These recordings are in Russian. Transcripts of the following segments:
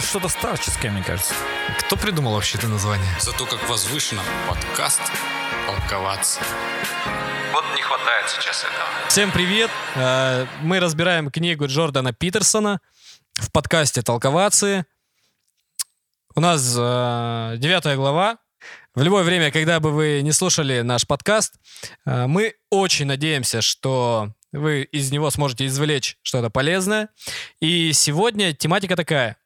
что-то старческое, мне кажется. Кто придумал вообще это название? Зато как возвышенно подкаст толковаться. Вот не хватает сейчас этого. Всем привет! Э, Мы разбираем книгу Джордана Питерсона в подкасте «Толковации». У нас э, девятая глава. В любое время, когда бы вы не слушали наш подкаст, э, мы очень надеемся, что вы из него сможете извлечь что-то полезное. И сегодня тематика такая.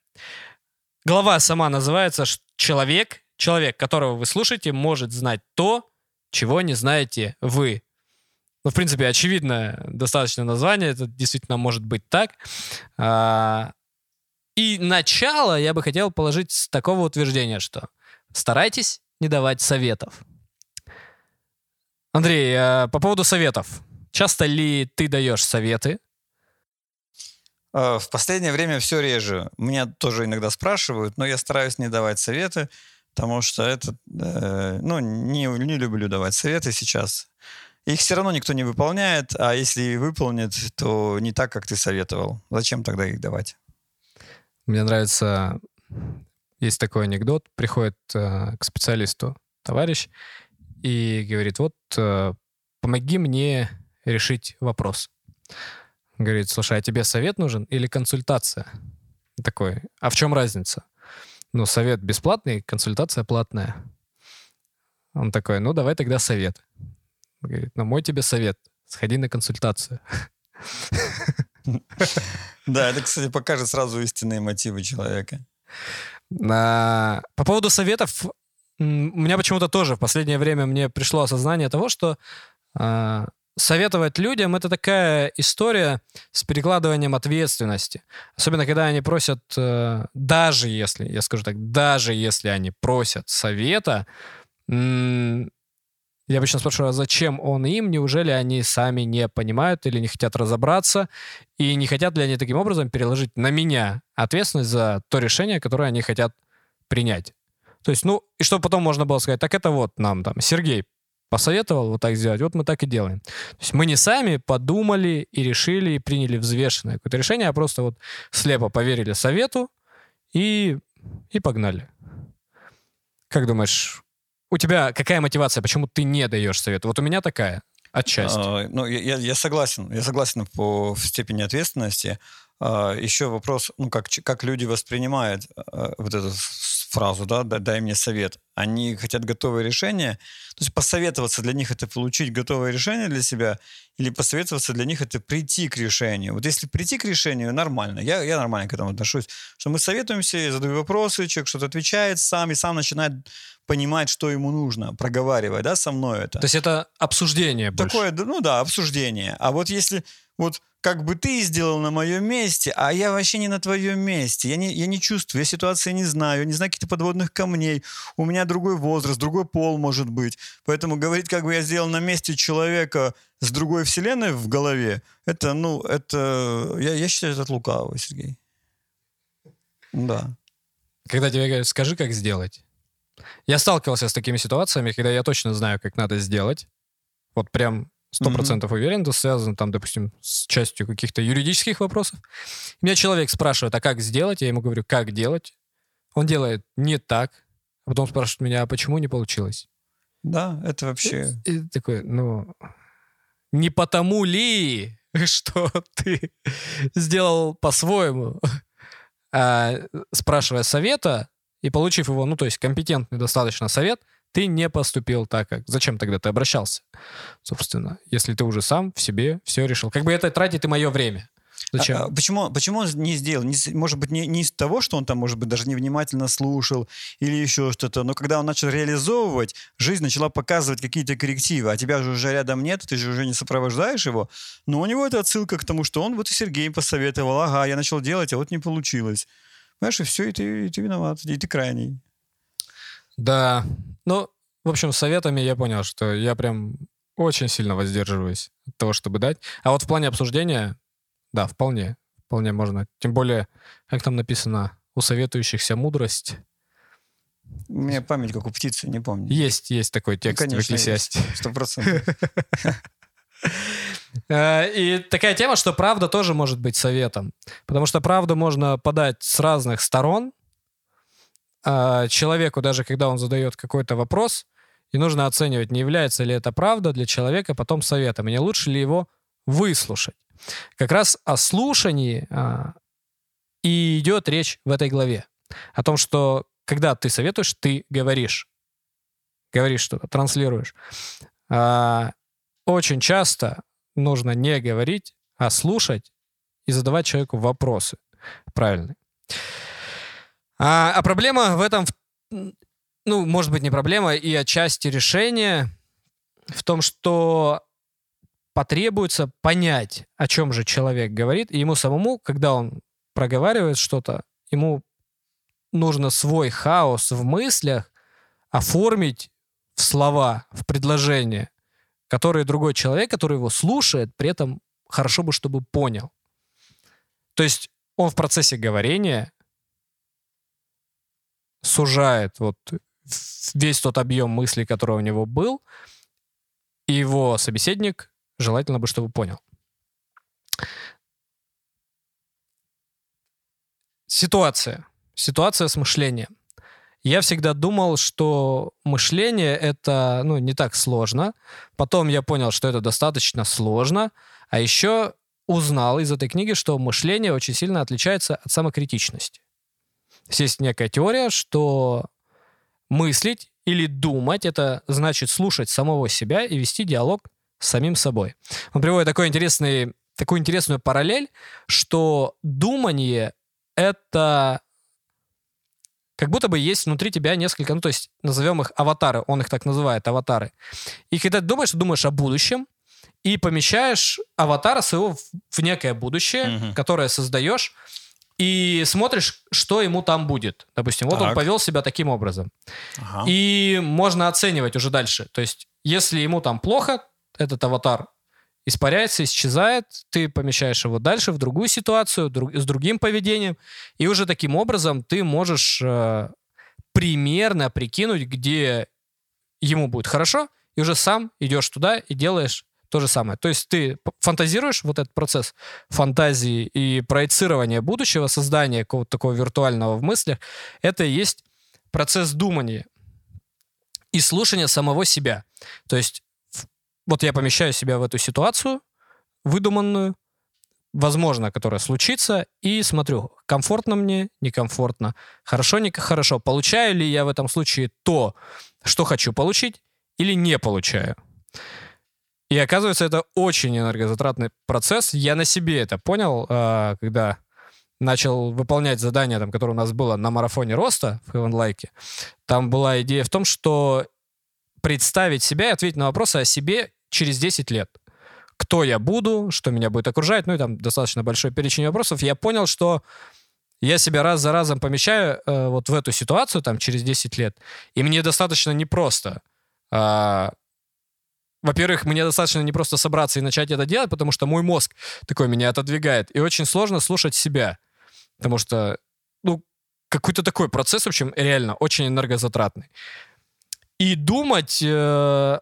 Глава сама называется «Человек». Человек, которого вы слушаете, может знать то, чего не знаете вы. Ну, в принципе, очевидное достаточно название. Это действительно может быть так. А, И начало я бы хотел положить с такого утверждения, что старайтесь не давать советов. Андрей, а, по поводу советов. Часто ли ты даешь советы? Э, В последнее время все реже. Меня тоже иногда спрашивают, но я стараюсь не давать советы, потому что это, э, ну, не, не люблю давать советы сейчас. Их все равно никто не выполняет, а если и выполнит, то не так, как ты советовал. Зачем тогда их давать? Мне нравится, есть такой анекдот, приходит э, к специалисту товарищ и говорит, вот э, помоги мне решить вопрос. Говорит, слушай, а тебе совет нужен или консультация? Такой, а в чем разница? Ну, совет бесплатный, консультация платная. Он такой, ну, давай тогда совет. Говорит, ну, мой тебе совет, сходи на консультацию. Да, это, кстати, покажет сразу истинные мотивы человека. По поводу советов, у меня почему-то тоже в последнее время мне пришло осознание того, что а, советовать людям это такая история с перекладыванием ответственности. Особенно, когда они просят, э, даже если, я скажу так, даже если они просят совета, я обычно спрашиваю, а зачем он им? Неужели они сами не понимают или не хотят разобраться? И не хотят ли они таким образом переложить на меня ответственность за то решение, которое они хотят принять? То есть, ну, и чтобы потом можно было сказать, так это вот нам там Сергей посоветовал вот так сделать, вот мы так и делаем. То есть мы не сами подумали и решили, и приняли взвешенное какое-то решение, а просто вот слепо поверили совету и, и погнали. Как думаешь, у тебя какая мотивация, почему ты не даешь совет? Вот у меня такая, отчасти. А, Ну, я, я- согласен. Я согласен по степени ответственности. А, Еще вопрос, ну, как, как люди воспринимают а, вот эту фразу, да, «дай дай мне совет». Они хотят готовое решение. То есть посоветоваться для них это получить готовое решение для себя, или посоветоваться для них это прийти к решению. Вот если прийти к решению, нормально. Я, я нормально к этому отношусь. Что мы советуемся, я задаю вопросы, человек что-то отвечает сам, и сам начинает понимать, что ему нужно, проговаривать, да, со мной это. То есть это обсуждение больше. Такое, ну да, обсуждение. А вот если вот как бы ты сделал на моем месте, а я вообще не на твоем месте, я не, я не чувствую, я ситуации не знаю, я не знаю каких-то подводных камней, у меня другой возраст, другой пол может быть. Поэтому говорить, как бы я сделал на месте человека с другой вселенной в голове, это, ну, это, я, я считаю, это от лукавого, Сергей. Да. Когда тебе говорят, скажи, как сделать. Я сталкивался с такими ситуациями, когда я точно знаю, как надо сделать. Вот прям сто процентов уверен, это связано там, допустим, с частью каких-то юридических вопросов. Меня человек спрашивает, а как сделать? Я ему говорю, как делать? Он делает не так. А потом спрашивает меня, а почему не получилось? Да, это вообще... И такой, ну, не потому ли, что ты сделал по-своему, а, спрашивая совета и получив его, ну, то есть компетентный достаточно совет, ты не поступил так, как... Зачем тогда ты обращался, собственно, если ты уже сам в себе все решил? Как бы это тратит и мое время. Зачем? А, а почему, почему он не сделал? Не может быть, не, не из того, что он там, может быть, даже невнимательно слушал или еще что-то, но когда он начал реализовывать, жизнь начала показывать какие-то коррективы, а тебя же уже рядом нет, ты же уже не сопровождаешь его. Но у него это отсылка к тому, что он вот и Сергей посоветовал, ага, я начал делать, а вот не получилось. Понимаешь, и все, и ты, и ты виноват, и ты крайний. Да. Ну, в общем, советами я понял, что я прям очень сильно воздерживаюсь от того, чтобы дать. А вот в плане обсуждения, да, вполне. Вполне можно. Тем более, как там написано, у советующихся мудрость. У меня память как у птицы, не помню. Есть, есть такой текст в Ну, конечно, Экклесиасте. Сто процентов. Э, И такая тема, что правда тоже может быть советом. Потому что правду можно подать с разных сторон, а, человеку, даже когда он задает какой-то вопрос, и нужно оценивать, не является ли это правда для человека потом советом, и не лучше ли его выслушать. Как раз о слушании а, и идет речь в этой главе. О том, что когда ты советуешь, ты говоришь. Говоришь что-то, транслируешь. А, очень часто нужно не говорить, а слушать и задавать человеку вопросы правильные. А, а проблема в этом, ну, может быть, не проблема, и отчасти решение в том, что потребуется понять, о чем же человек говорит, и ему самому, когда он проговаривает что-то, ему нужно свой хаос в мыслях оформить в слова, в предложения, которые другой человек, который его слушает, при этом хорошо бы, чтобы понял. То есть он в процессе говорения сужает вот весь тот объем мыслей, который у него был, и его собеседник желательно бы, чтобы понял. Ситуация. Ситуация с мышлением. Я всегда думал, что мышление это ну, не так сложно. Потом я понял, что это достаточно сложно. А еще узнал из этой книги, что мышление очень сильно отличается от самокритичности. Есть некая теория, что мыслить или думать — это значит слушать самого себя и вести диалог с самим собой. Он приводит такой интересный, такую интересную параллель, что думание — это как будто бы есть внутри тебя несколько, ну, то есть назовем их аватары, он их так называет, аватары. И когда ты думаешь, ты думаешь о будущем, и помещаешь аватара своего в некое будущее, угу. которое создаешь, и смотришь, что ему там будет. Допустим, вот так. он повел себя таким образом. Ага. И можно оценивать уже дальше. То есть, если ему там плохо, этот аватар испаряется, исчезает, ты помещаешь его дальше в другую ситуацию, друг, с другим поведением, и уже таким образом ты можешь э, примерно прикинуть, где ему будет хорошо, и уже сам идешь туда и делаешь то же самое. То есть ты фантазируешь вот этот процесс фантазии и проецирования будущего, создания какого-то такого виртуального в мыслях, это и есть процесс думания и слушания самого себя. То есть вот я помещаю себя в эту ситуацию, выдуманную, возможно, которая случится, и смотрю, комфортно мне, некомфортно, хорошо, не хорошо, получаю ли я в этом случае то, что хочу получить, или не получаю. И оказывается, это очень энергозатратный процесс. Я на себе это понял, а, когда начал выполнять задание, там, которое у нас было на марафоне роста в Heaven Like. Там была идея в том, что представить себя и ответить на вопросы о себе через 10 лет. Кто я буду, что меня будет окружать, ну и там достаточно большой перечень вопросов. Я понял, что я себя раз за разом помещаю э, вот в эту ситуацию там через 10 лет, и мне достаточно непросто э, во-первых, мне достаточно не просто собраться и начать это делать, потому что мой мозг такой меня отодвигает. И очень сложно слушать себя. Потому что, ну, какой-то такой процесс, в общем, реально очень энергозатратный. И думать э,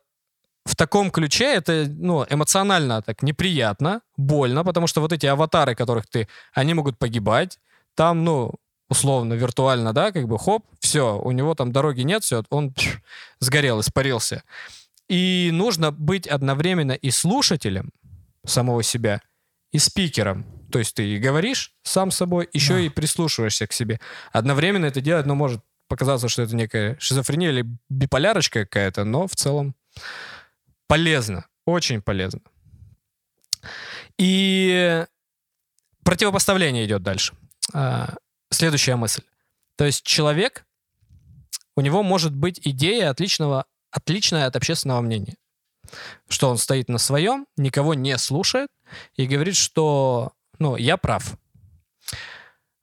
в таком ключе это, ну, эмоционально так неприятно, больно, потому что вот эти аватары, которых ты, они могут погибать. Там, ну, условно, виртуально, да, как бы хоп, все, у него там дороги нет, все, он пш, сгорел, испарился. И нужно быть одновременно и слушателем самого себя, и спикером. То есть ты и говоришь сам собой, еще да. и прислушиваешься к себе. Одновременно это делать, ну, может показаться, что это некая шизофрения или биполярочка какая-то, но в целом полезно, очень полезно. И противопоставление идет дальше. А, следующая мысль. То есть человек, у него может быть идея отличного отличное от общественного мнения. Что он стоит на своем, никого не слушает и говорит, что, ну, я прав.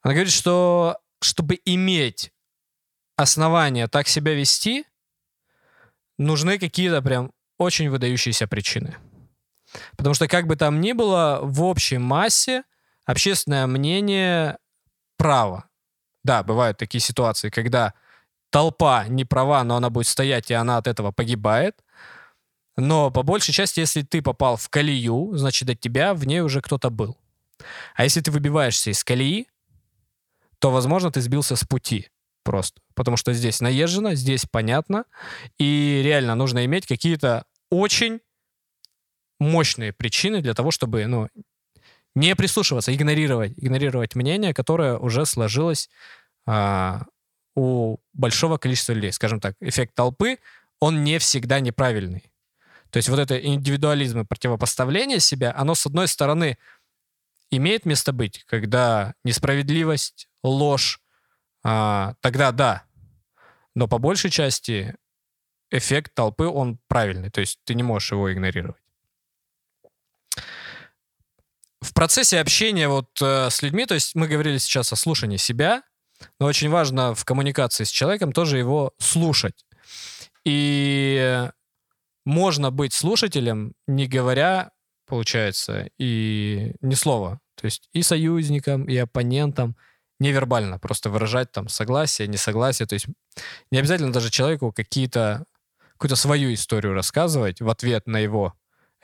Она говорит, что чтобы иметь основания так себя вести, нужны какие-то прям очень выдающиеся причины. Потому что как бы там ни было, в общей массе общественное мнение право. Да, бывают такие ситуации, когда толпа не права, но она будет стоять, и она от этого погибает. Но по большей части, если ты попал в колею, значит, от тебя в ней уже кто-то был. А если ты выбиваешься из колеи, то, возможно, ты сбился с пути. Просто. Потому что здесь наезжено, здесь понятно. И реально нужно иметь какие-то очень мощные причины для того, чтобы ну, не прислушиваться, игнорировать, игнорировать мнение, которое уже сложилось а, у большого количества людей. Скажем так, эффект толпы, он не всегда неправильный. То есть вот это индивидуализм и противопоставление себя, оно, с одной стороны, имеет место быть, когда несправедливость, ложь, а, тогда да. Но по большей части эффект толпы, он правильный. То есть ты не можешь его игнорировать. В процессе общения вот э, с людьми, то есть мы говорили сейчас о слушании себя, но очень важно в коммуникации с человеком тоже его слушать. И можно быть слушателем, не говоря, получается, и ни слова. То есть и союзникам, и оппонентам невербально просто выражать там согласие, несогласие. То есть не обязательно даже человеку какие-то какую-то свою историю рассказывать в ответ на его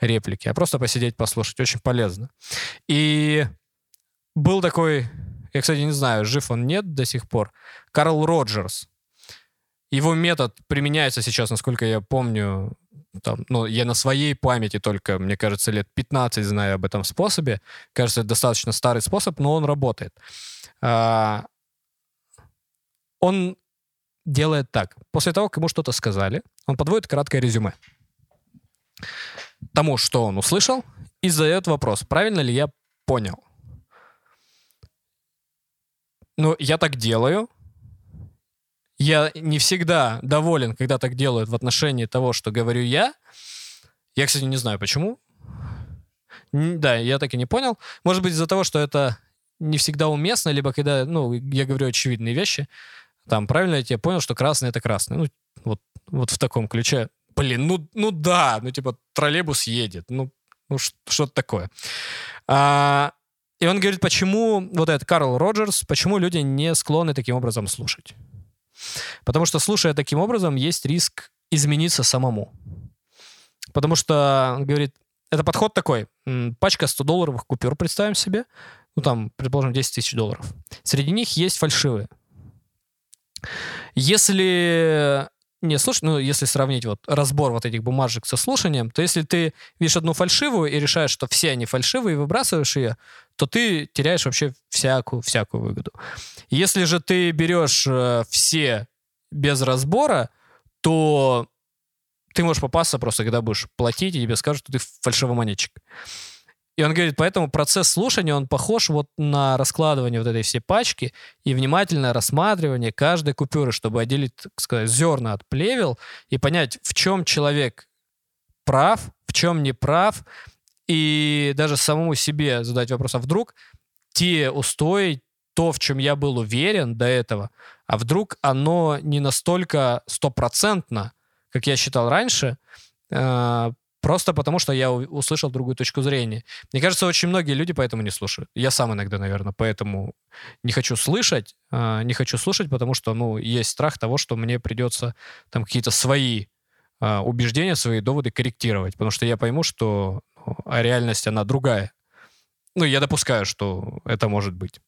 реплики, а просто посидеть, послушать. Очень полезно. И был такой, я, кстати, не знаю, жив он нет до сих пор, Карл Роджерс. Его метод применяется сейчас, насколько я помню, там, ну, я на своей памяти только, мне кажется, лет 15 знаю об этом способе. Кажется, это достаточно старый способ, но он работает. А, он делает так. После того, как ему что-то сказали, он подводит краткое резюме тому, что он услышал, и задает вопрос, правильно ли я понял. Ну, я так делаю. Я не всегда доволен, когда так делают в отношении того, что говорю я. Я, кстати, не знаю, почему. Да, я так и не понял. Может быть, из-за того, что это не всегда уместно, либо когда, ну, я говорю очевидные вещи. Там, правильно я тебе понял, что красный — это красный. Ну, вот, вот в таком ключе. Блин, ну, ну да, ну, типа, троллейбус едет. Ну, ну что-то такое. А, и он говорит, почему, вот этот Карл Роджерс, почему люди не склонны таким образом слушать. Потому что, слушая таким образом, есть риск измениться самому. Потому что, он говорит, это подход такой. Пачка 100 долларовых купюр, представим себе. Ну, там, предположим, 10 тысяч долларов. Среди них есть фальшивые. Если не слушай, ну, если сравнить вот разбор вот этих бумажек со слушанием, то если ты видишь одну фальшивую и решаешь, что все они фальшивые, и выбрасываешь ее, то ты теряешь вообще всякую, всякую выгоду. Если же ты берешь э, все без разбора, то ты можешь попасться просто, когда будешь платить, и тебе скажут, что ты фальшивомонетчик. И он говорит, поэтому процесс слушания, он похож вот на раскладывание вот этой всей пачки и внимательное рассматривание каждой купюры, чтобы отделить, сказать, зерна от плевел и понять, в чем человек прав, в чем не прав, и даже самому себе задать вопрос, а вдруг те устои, то, в чем я был уверен до этого, а вдруг оно не настолько стопроцентно, как я считал раньше, э, Просто потому, что я услышал другую точку зрения. Мне кажется, очень многие люди поэтому не слушают. Я сам иногда, наверное, поэтому не хочу слышать. А, не хочу слушать, потому что, ну, есть страх того, что мне придется там какие-то свои а, убеждения, свои доводы корректировать. Потому что я пойму, что ну, а реальность, она другая. Ну, я допускаю, что это может быть.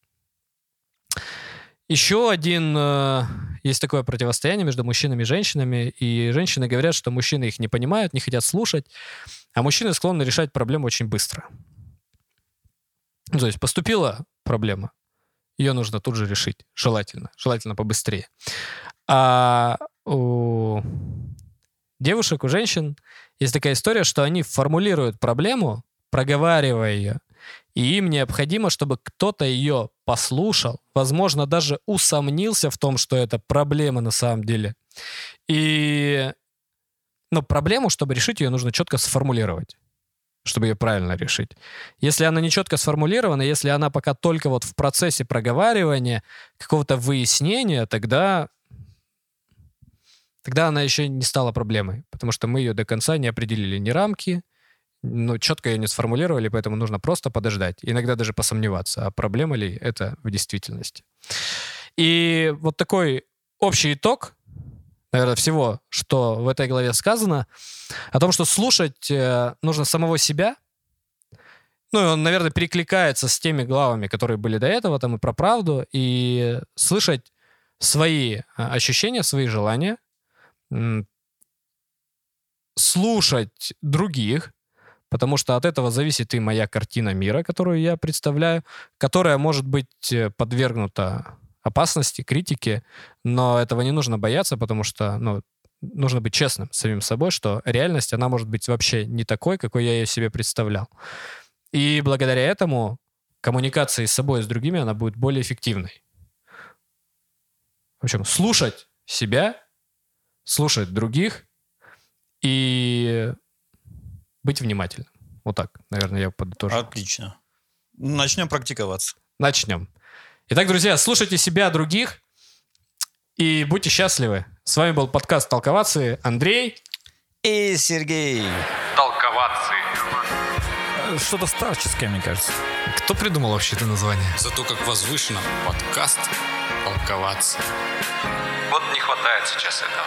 Еще один э, есть такое противостояние между мужчинами и женщинами, и женщины говорят, что мужчины их не понимают, не хотят слушать, а мужчины склонны решать проблему очень быстро. Ну, то есть поступила проблема, ее нужно тут же решить, желательно, желательно побыстрее. А у девушек, у женщин есть такая история, что они формулируют проблему, проговаривая ее, и им необходимо, чтобы кто-то ее послушал, возможно, даже усомнился в том, что это проблема на самом деле. И но проблему, чтобы решить ее, нужно четко сформулировать чтобы ее правильно решить. Если она не четко сформулирована, если она пока только вот в процессе проговаривания, какого-то выяснения, тогда, тогда она еще не стала проблемой, потому что мы ее до конца не определили ни рамки, ну, четко ее не сформулировали, поэтому нужно просто подождать. Иногда даже посомневаться, а проблема ли это в действительности. И вот такой общий итог, наверное, всего, что в этой главе сказано, о том, что слушать э, нужно самого себя, ну, и он, наверное, перекликается с теми главами, которые были до этого, там и про правду, и слышать свои а, ощущения, свои желания, слушать других, потому что от этого зависит и моя картина мира, которую я представляю, которая может быть э, подвергнута опасности, критике, но этого не нужно бояться, потому что ну, нужно быть честным с самим собой, что реальность, она может быть вообще не такой, какой я ее себе представлял. И благодаря этому коммуникация с собой и с другими, она будет более эффективной. В общем, слушать себя, слушать других и быть внимательным. Вот так, наверное, я подытожу. Отлично. Начнем практиковаться. Начнем. Итак, друзья, слушайте себя, других и будьте счастливы. С вами был подкаст «Толковации». Андрей. И Сергей. Толковаться. Э, Что-то старческое, мне кажется. Кто придумал вообще это название? Зато как возвышенно подкаст толковаться. Вот не хватает сейчас этого.